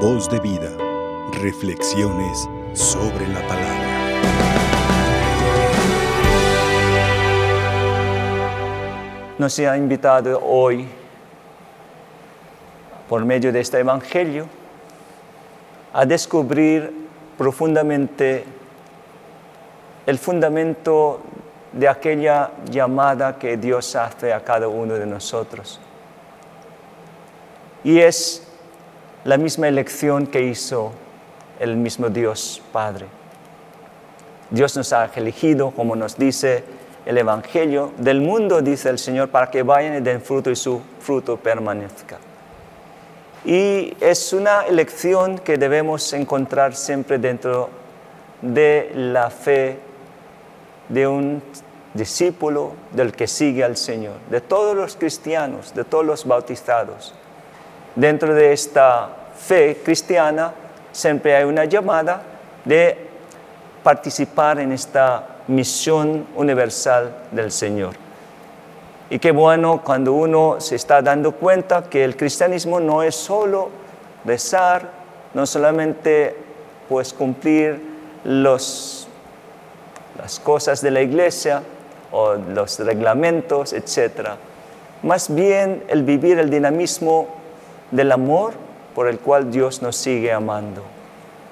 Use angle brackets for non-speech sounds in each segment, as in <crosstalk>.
Voz de vida. Reflexiones sobre la palabra. Nos ha invitado hoy, por medio de este Evangelio, a descubrir profundamente el fundamento de aquella llamada que Dios hace a cada uno de nosotros. Y es la misma elección que hizo el mismo Dios Padre. Dios nos ha elegido, como nos dice el Evangelio, del mundo, dice el Señor, para que vayan y den fruto y su fruto permanezca. Y es una elección que debemos encontrar siempre dentro de la fe de un discípulo del que sigue al Señor, de todos los cristianos, de todos los bautizados. Dentro de esta fe cristiana siempre hay una llamada de participar en esta misión universal del Señor. Y qué bueno cuando uno se está dando cuenta que el cristianismo no es solo rezar, no solamente pues cumplir los, las cosas de la iglesia o los reglamentos, etc. Más bien el vivir el dinamismo del amor por el cual Dios nos sigue amando.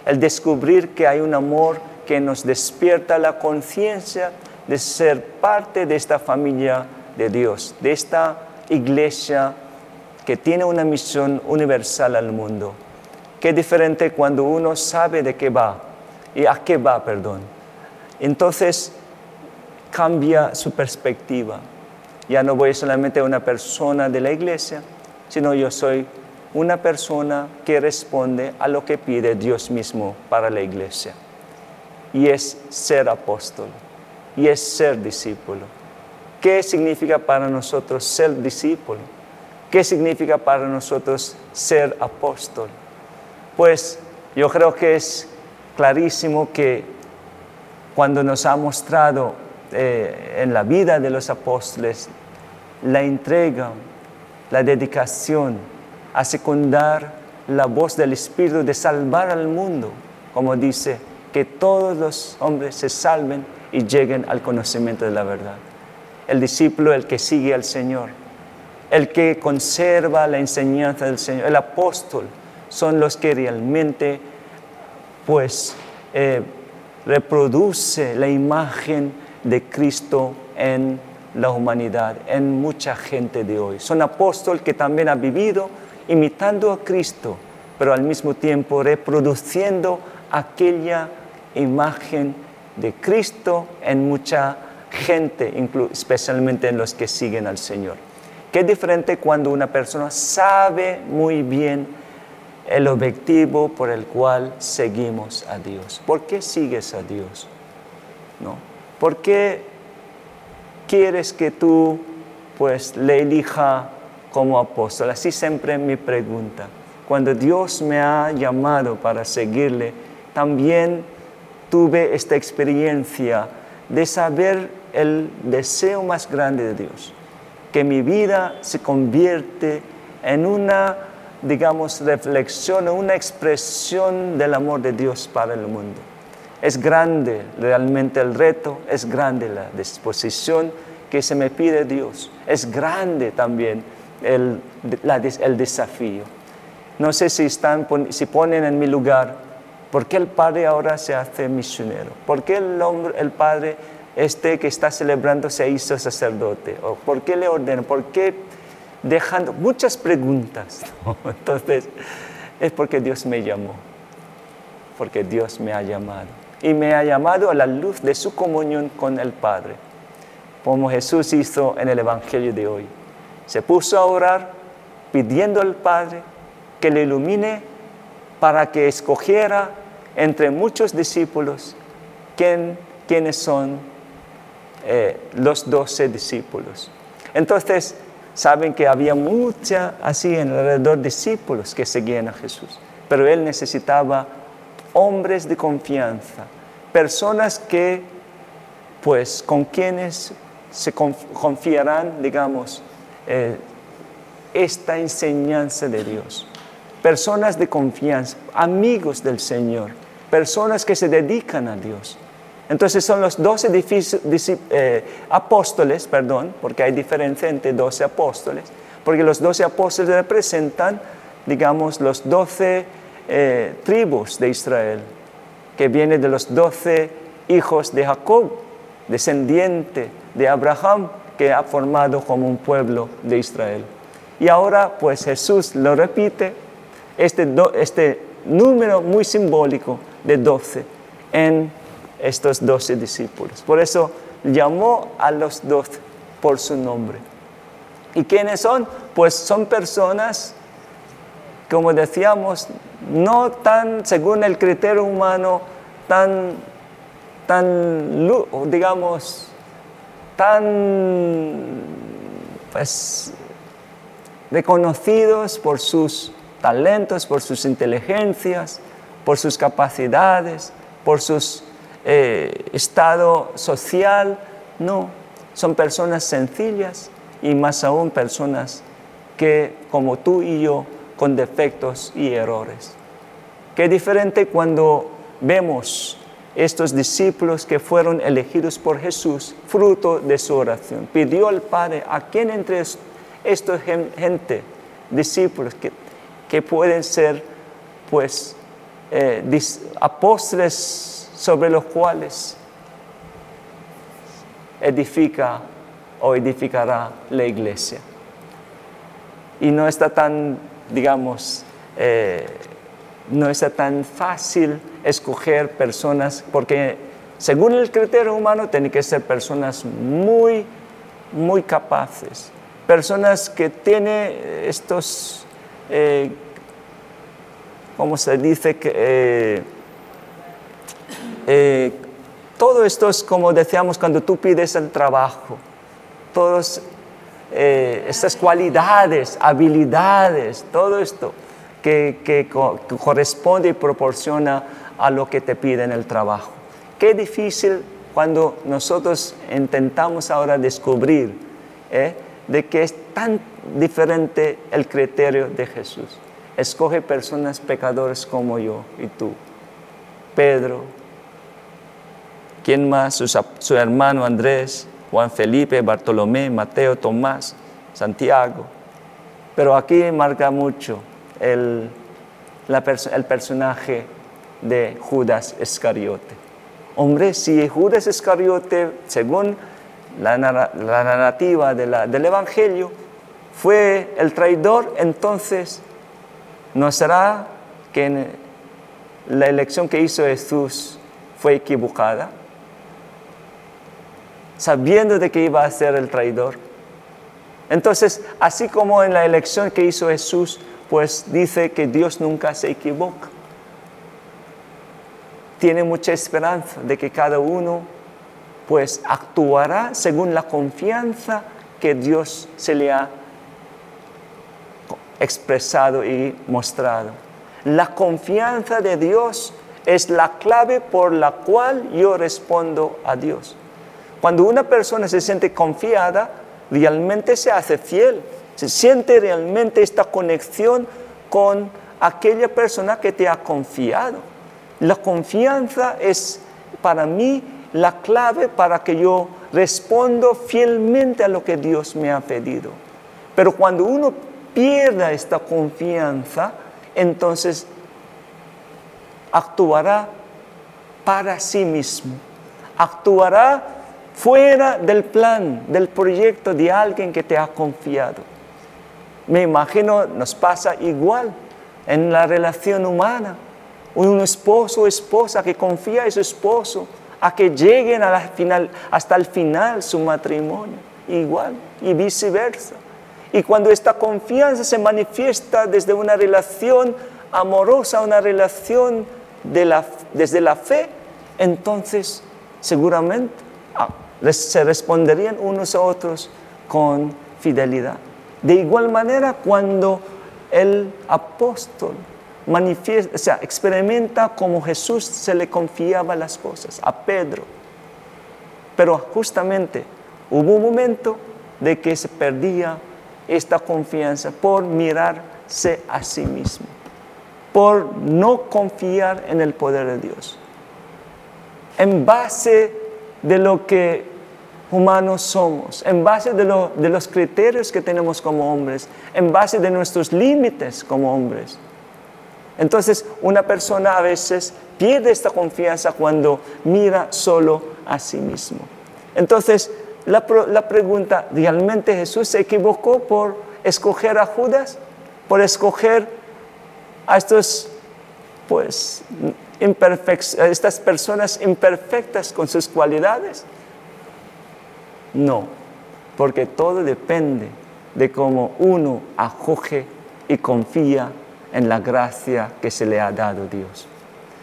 El descubrir que hay un amor que nos despierta la conciencia de ser parte de esta familia de Dios, de esta iglesia que tiene una misión universal al mundo. Qué diferente cuando uno sabe de qué va y a qué va, perdón. Entonces cambia su perspectiva. Ya no voy solamente a una persona de la iglesia, sino yo soy una persona que responde a lo que pide Dios mismo para la iglesia. Y es ser apóstol, y es ser discípulo. ¿Qué significa para nosotros ser discípulo? ¿Qué significa para nosotros ser apóstol? Pues yo creo que es clarísimo que cuando nos ha mostrado eh, en la vida de los apóstoles la entrega, la dedicación, a secundar la voz del Espíritu de salvar al mundo, como dice, que todos los hombres se salven y lleguen al conocimiento de la verdad. El discípulo, el que sigue al Señor, el que conserva la enseñanza del Señor, el apóstol, son los que realmente, pues, eh, reproduce la imagen de Cristo en la humanidad, en mucha gente de hoy. Son apóstoles que también han vivido imitando a Cristo, pero al mismo tiempo reproduciendo aquella imagen de Cristo en mucha gente, especialmente en los que siguen al Señor. Qué diferente cuando una persona sabe muy bien el objetivo por el cual seguimos a Dios. ¿Por qué sigues a Dios? ¿No? ¿Por qué quieres que tú pues le elija como apóstol? Así siempre mi pregunta. Cuando Dios me ha llamado para seguirle, también tuve esta experiencia de saber el deseo más grande de Dios, que mi vida se convierte en una, digamos, reflexión, una expresión del amor de Dios para el mundo. Es grande realmente el reto, es grande la disposición que se me pide Dios, es grande también el, el desafío. No sé si, están, si ponen en mi lugar, ¿por qué el padre ahora se hace misionero? ¿Por qué el, hombre, el padre este que está celebrando se hizo sacerdote? ¿O por qué le ordena? ¿Por qué dejando muchas preguntas? <laughs> Entonces, es porque Dios me llamó, porque Dios me ha llamado. Y me ha llamado a la luz de su comunión con el Padre, como Jesús hizo en el Evangelio de hoy. Se puso a orar pidiendo al Padre que le ilumine para que escogiera entre muchos discípulos quién, quiénes son eh, los doce discípulos. Entonces, saben que había mucha así en alrededor discípulos que seguían a Jesús, pero él necesitaba hombres de confianza, personas que, pues, con quienes se confiarán, digamos, eh, esta enseñanza de Dios. personas de confianza, amigos del Señor, personas que se dedican a Dios. Entonces son los doce eh, apóstoles, perdón, porque hay diferencia entre doce apóstoles, porque los doce apóstoles representan, digamos, los doce eh, tribus de Israel, que viene de los doce hijos de Jacob, descendiente de Abraham, que ha formado como un pueblo de Israel. Y ahora pues Jesús lo repite, este, este número muy simbólico de doce en estos doce discípulos. Por eso llamó a los doce por su nombre. ¿Y quiénes son? Pues son personas, como decíamos, no tan, según el criterio humano, tan, tan digamos, tan, pues, reconocidos por sus talentos, por sus inteligencias, por sus capacidades, por su eh, estado social. No, son personas sencillas y más aún personas que, como tú y yo, con defectos y errores. Qué diferente cuando vemos estos discípulos que fueron elegidos por Jesús, fruto de su oración. Pidió al Padre a quien entre esta gente, discípulos, que, que pueden ser pues eh, apóstoles sobre los cuales edifica o edificará la iglesia. Y no está tan, digamos, eh, no está tan fácil escoger personas, porque según el criterio humano tienen que ser personas muy, muy capaces, personas que tienen estos, eh, ¿cómo se dice? Eh, eh, todo esto es como decíamos cuando tú pides el trabajo, todas estas cualidades, habilidades, todo esto que, corresponde y proporciona a lo que te piden el trabajo. Qué difícil cuando nosotros intentamos ahora descubrir ¿eh? de que es tan diferente el criterio de Jesús. Escoge personas pecadores como yo y tú. Pedro, ¿quién más? Su, su hermano Andrés, Juan Felipe, Bartolomé, Mateo, Tomás, Santiago. Pero aquí marca mucho el, el personaje de Judas Iscariote. Hombre, si Judas Iscariote, según la, narrativa del Evangelio, fue el traidor, entonces ¿no será que la elección que hizo Jesús fue equivocada? Sabiendo de que iba a ser el traidor. Entonces, así como en la elección que hizo Jesús, pues dice que Dios nunca se equivoca. Tiene mucha esperanza de que cada uno pues actuará según la confianza que Dios se le ha expresado y mostrado. La confianza de Dios es la clave por la cual yo respondo a Dios. Cuando una persona se siente confiada, realmente se hace fiel se siente realmente esta conexión con aquella persona que te ha confiado. La confianza es para mí la clave para que yo respondo fielmente a lo que Dios me ha pedido. Pero cuando uno pierda esta confianza, entonces actuará para sí mismo, actuará fuera del plan, del proyecto de alguien que te ha confiado. Me imagino nos pasa igual en la relación humana. Un esposo o esposa que confía en su esposo a que lleguen hasta el final su matrimonio. Igual y viceversa. Y cuando esta confianza se manifiesta desde una relación amorosa, una relación desde la fe, entonces seguramente ah, se responderían unos a otros con fidelidad. De igual manera, cuando el apóstol manifiesta, o sea, experimenta como Jesús se le confiaba las cosas a Pedro. Pero justamente hubo un momento de que se perdía esta confianza por mirarse a sí mismo. por no confiar en el poder de Dios. En base de lo que humanos somos, en base de, de los criterios que tenemos como hombres, en base de nuestros límites como hombres. Entonces, una persona a veces pierde esta confianza cuando mira solo a sí mismo. Entonces, la, la, pregunta, ¿realmente Jesús se equivocó por escoger a Judas? ¿Por escoger a estos, pues, estas personas imperfectas con sus cualidades? No, porque todo depende de cómo uno acoge y confía en la gracia que se le ha dado Dios.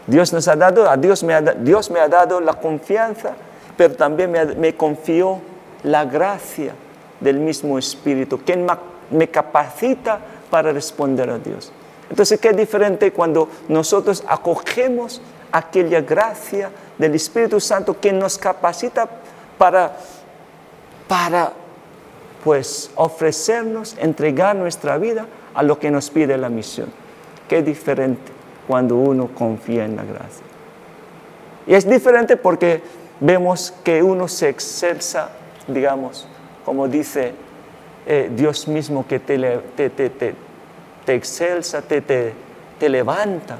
Dios nos ha dado, a Dios me ha, Dios me ha dado la confianza, pero también me, confió la gracia del mismo Espíritu, quien me capacita para responder a Dios. Entonces, qué diferente cuando nosotros acogemos aquella gracia del Espíritu Santo que nos capacita para para pues ofrecernos, entregar nuestra vida a lo que nos pide la misión. Qué diferente cuando uno confía en la gracia. Y es diferente porque vemos que uno se excelsa, digamos, como dice eh, Dios mismo, que te, te, te, te excelsa, te, te levanta,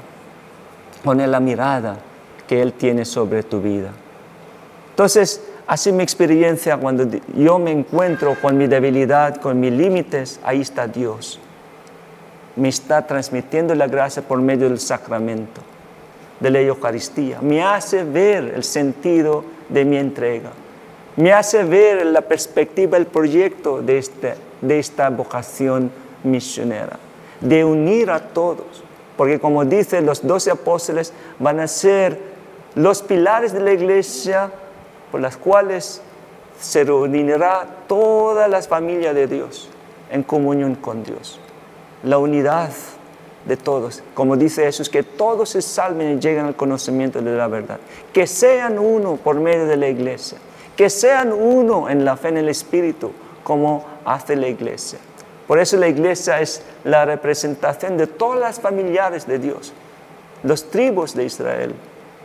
pone la mirada que Él tiene sobre tu vida. Entonces, Así mi experiencia cuando yo me encuentro con mi debilidad, con mis límites, ahí está Dios. Me está transmitiendo la gracia por medio del sacramento, de la Eucaristía. Me hace ver el sentido de mi entrega. Me hace ver la perspectiva, el proyecto de, este, de esta vocación misionera, de unir a todos. Porque como dicen los doce apóstoles, van a ser los pilares de la iglesia por las cuales se reunirá todas las familias de Dios en comunión con Dios. La unidad de todos, como dice Jesús, que todos se salven y lleguen al conocimiento de la verdad. Que sean uno por medio de la iglesia. Que sean uno en la fe en el Espíritu, como hace la iglesia. Por eso la iglesia es la representación de todas las familiares de Dios, los tribus de Israel,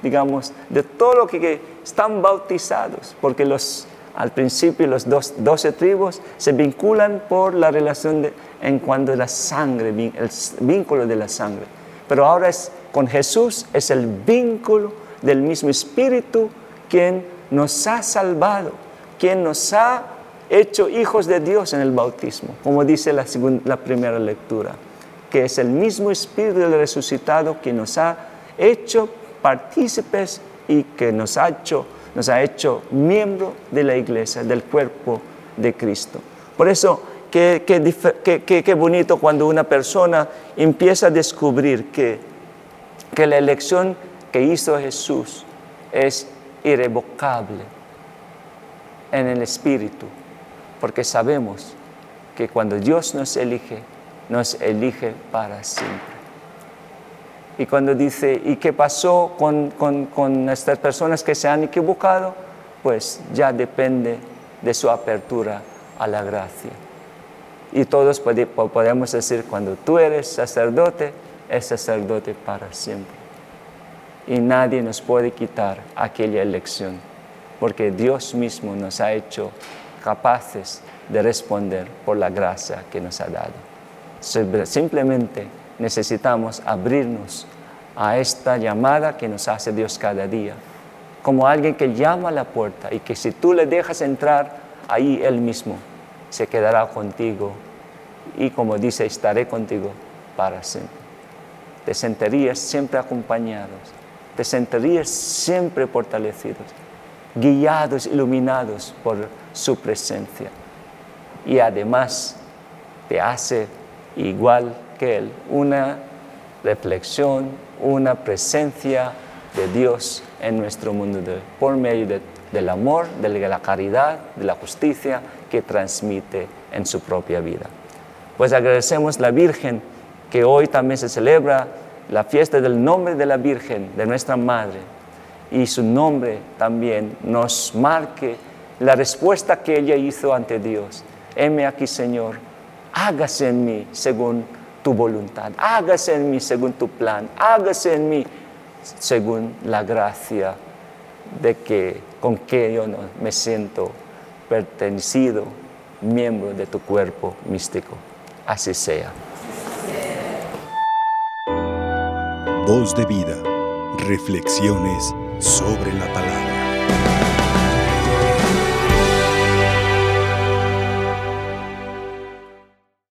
digamos, de todo lo que, están bautizados, porque los, al principio los dos, doce tribus se vinculan por la relación de, en cuanto a la sangre, el vínculo de la sangre. Pero ahora es con Jesús, es el vínculo del mismo Espíritu quien nos ha salvado, quien nos ha hecho hijos de Dios en el bautismo, como dice la, la primera lectura, que es el mismo Espíritu del resucitado que nos ha hecho partícipes y que nos ha hecho, nos ha hecho miembro de la iglesia, del cuerpo de Cristo. Por eso, qué, qué, bonito cuando una persona empieza a descubrir que, que la elección que hizo Jesús es irrevocable en el Espíritu, porque sabemos que cuando Dios nos elige, nos elige para siempre. Y cuando dice, ¿y qué pasó con, con, estas personas que se han equivocado? Pues ya depende de su apertura a la gracia. Y todos podemos decir, cuando tú eres sacerdote, es sacerdote para siempre. Y nadie nos puede quitar aquella elección, porque Dios mismo nos ha hecho capaces de responder por la gracia que nos ha dado. Simplemente necesitamos abrirnos a esta llamada que nos hace Dios cada día, como alguien que llama a la puerta y que si tú le dejas entrar, ahí Él mismo se quedará contigo y como dice, estaré contigo para siempre. Te sentirías siempre acompañados, te sentirías siempre fortalecidos, guiados, iluminados por su presencia. Y además te hace igual que Él, una reflexión, una presencia de Dios en nuestro mundo por medio del amor, de la caridad, de la justicia que transmite en su propia vida. Pues agradecemos la Virgen que hoy también se celebra la fiesta del nombre de la Virgen, de nuestra Madre, y su nombre también nos marque la respuesta que ella hizo ante Dios. Heme aquí, Señor, hágase en mí según tu voluntad, hágase en mí según tu plan, hágase en mí según la gracia de que con que yo no me siento pertenecido, miembro de tu cuerpo místico. Así sea. Voz de vida. Reflexiones sobre la palabra.